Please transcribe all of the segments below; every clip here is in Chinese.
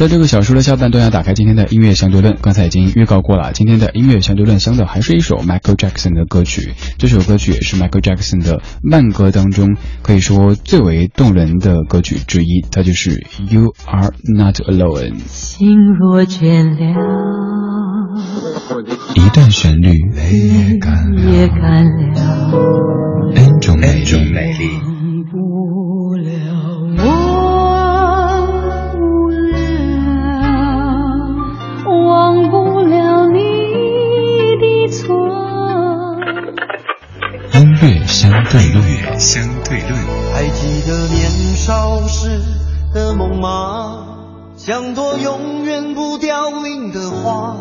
在这个小说的下半段要打开今天的音乐相对论，刚才已经预告过了，今天的音乐相对论相的还是一首 Michael Jackson 的歌曲，这首歌曲也是 Michael Jackson 的慢歌当中可以说最为动人的歌曲之一，它就是 You Are Not Alone。心若倦了，一段旋律泪也干了，N 种美像朵永远不凋零的花，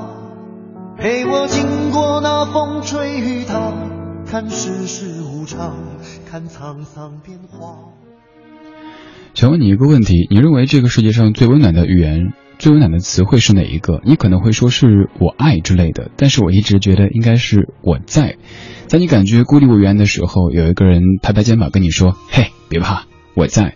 陪我经过那风吹雨打，看世事无常，看沧桑变化。想问你一个问题：你认为这个世界上最温暖的语言？最温暖的词汇是哪一个？你可能会说是我爱之类的，但是我一直觉得应该是我在。在你感觉孤立无援的时候，有一个人拍拍肩膀跟你说：“嘿，别怕，我在。”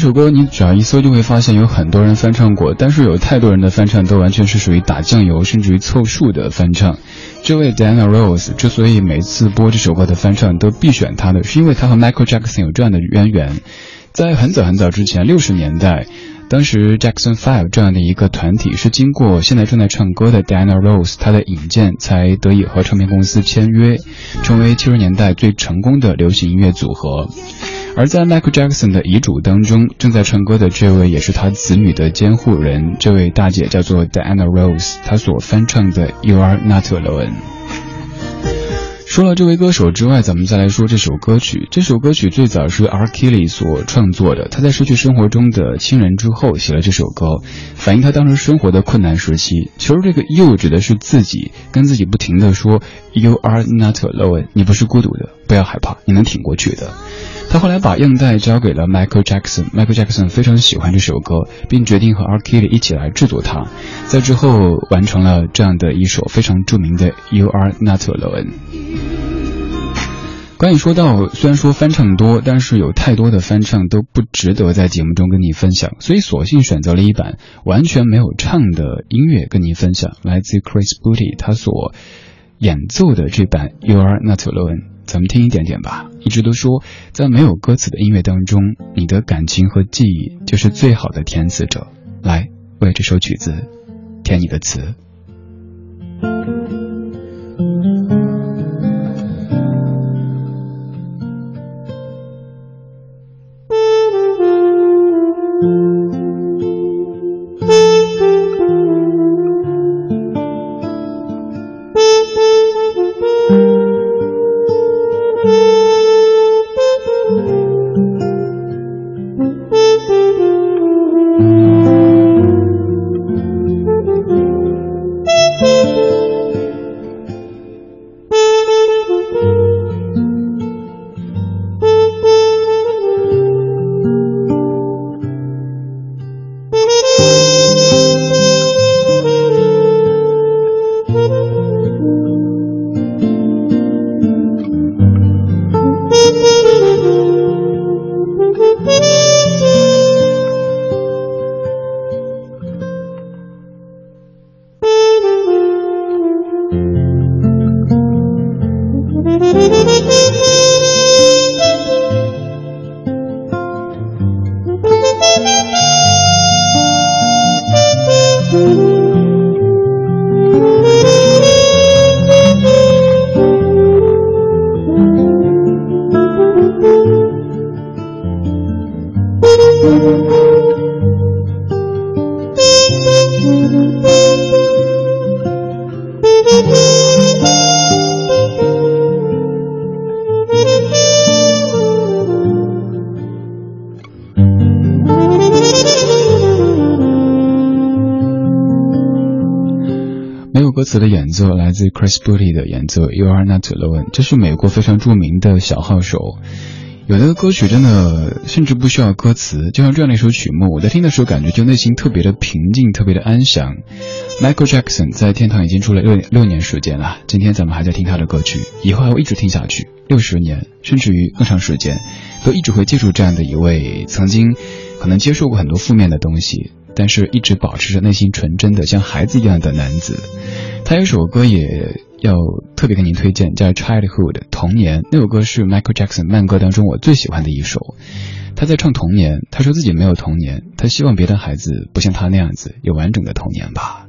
这首歌你只要一搜就会发现有很多人翻唱过，但是有太多人的翻唱都完全是属于打酱油甚至于凑数的翻唱。这位 Diana Rose 之所以每次播这首歌的翻唱都必选她的，是因为她和 Michael Jackson 有这样的渊源。在很早很早之前，六十年代，当时 Jackson Five 这样的一个团体是经过现在正在唱歌的 Diana Rose 她的引荐，才得以和唱片公司签约，成为七十年代最成功的流行音乐组合。而在 Michael Jackson 的遗嘱当中，正在唱歌的这位也是他子女的监护人，这位大姐叫做 Diana Rose，她所翻唱的 You Are Not Alone。说了这位歌手之外，咱们再来说这首歌曲。这首歌曲最早是 R. Kelly 所创作的，他在失去生活中的亲人之后写了这首歌，反映他当时生活的困难时期。其实这个 You 指的是自己，跟自己不停的说 You are not alone，你不是孤独的，不要害怕，你能挺过去的。他后来把样带交给了 Michael Jackson，Michael Jackson 非常喜欢这首歌，并决定和 R. Kelly 一起来制作它，在之后完成了这样的一首非常著名的 You Are Not Alone。关于说到，虽然说翻唱多，但是有太多的翻唱都不值得在节目中跟你分享，所以索性选择了一版完全没有唱的音乐跟你分享，来自 Chris Booty 他所演奏的这版 You Are Not Alone。咱们听一点点吧。一直都说，在没有歌词的音乐当中，你的感情和记忆就是最好的填词者。来，为这首曲子填你的词。歌词的演奏来自 Chris Booty 的演奏 You Are Not Alone，这是美国非常著名的小号手。有的歌曲真的甚至不需要歌词，就像这样的一首曲目，我在听的时候感觉就内心特别的平静，特别的安详。Michael Jackson 在天堂已经出了六六年时间了，今天咱们还在听他的歌曲，以后还会一直听下去，六十年甚至于更长时间，都一直会记住这样的一位曾经可能接受过很多负面的东西，但是一直保持着内心纯真的像孩子一样的男子。他有首歌也要特别给您推荐，叫《Childhood》童年。那首歌是 Michael Jackson 慢歌当中我最喜欢的一首。他在唱童年，他说自己没有童年，他希望别的孩子不像他那样子有完整的童年吧。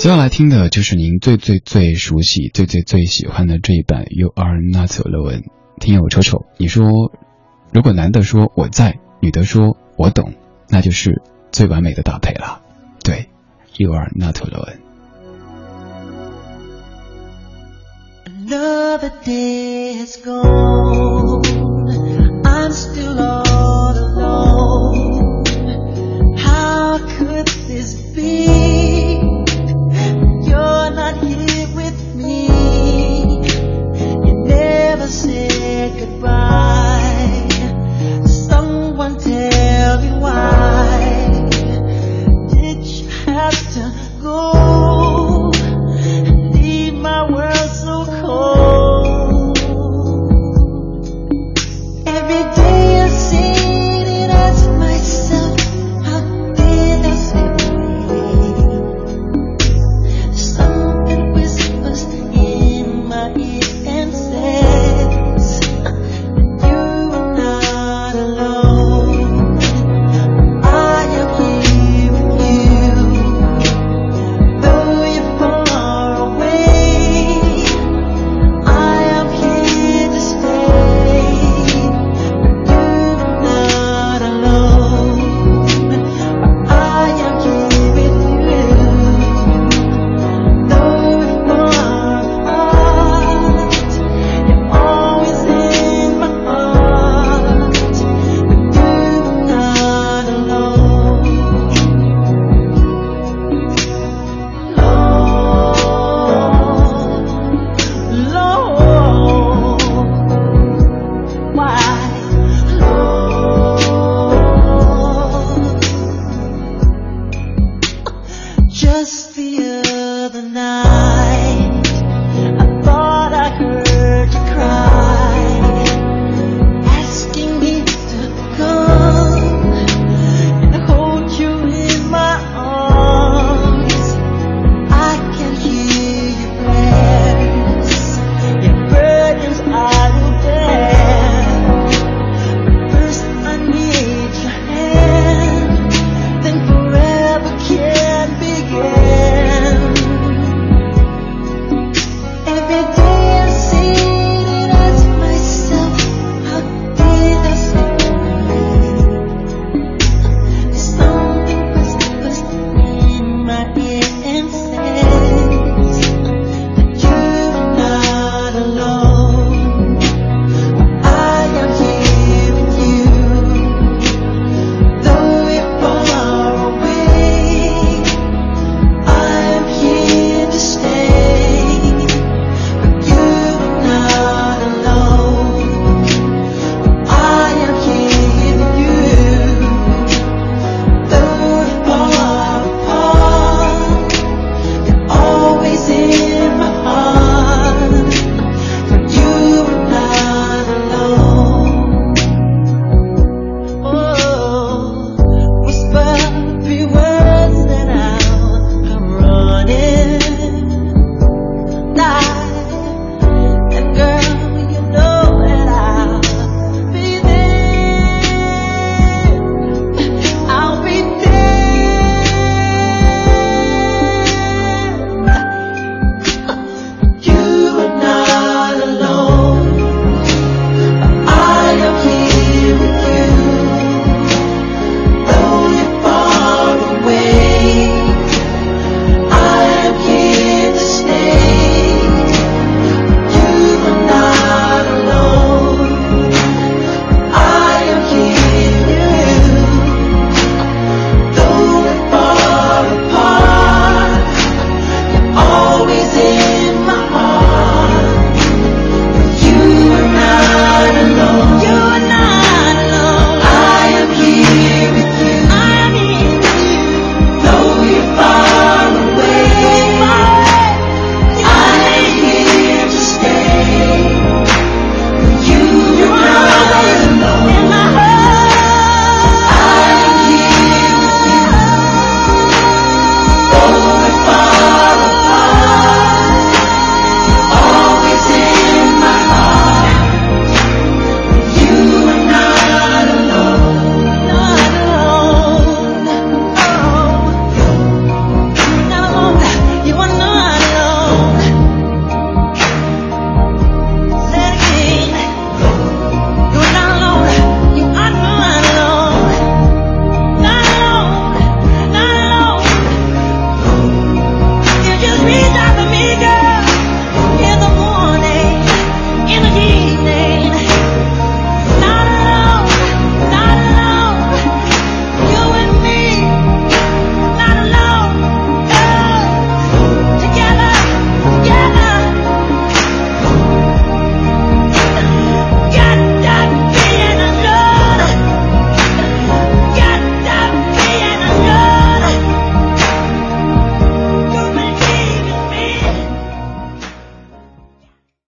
接下来听的就是您最最最熟悉、最最最喜欢的这一版《You Are Not Alone》。听友瞅瞅，你说如果男的说我在，女的说我懂，那就是最完美的搭配了。对，You Are Not Alone。Another day has gone.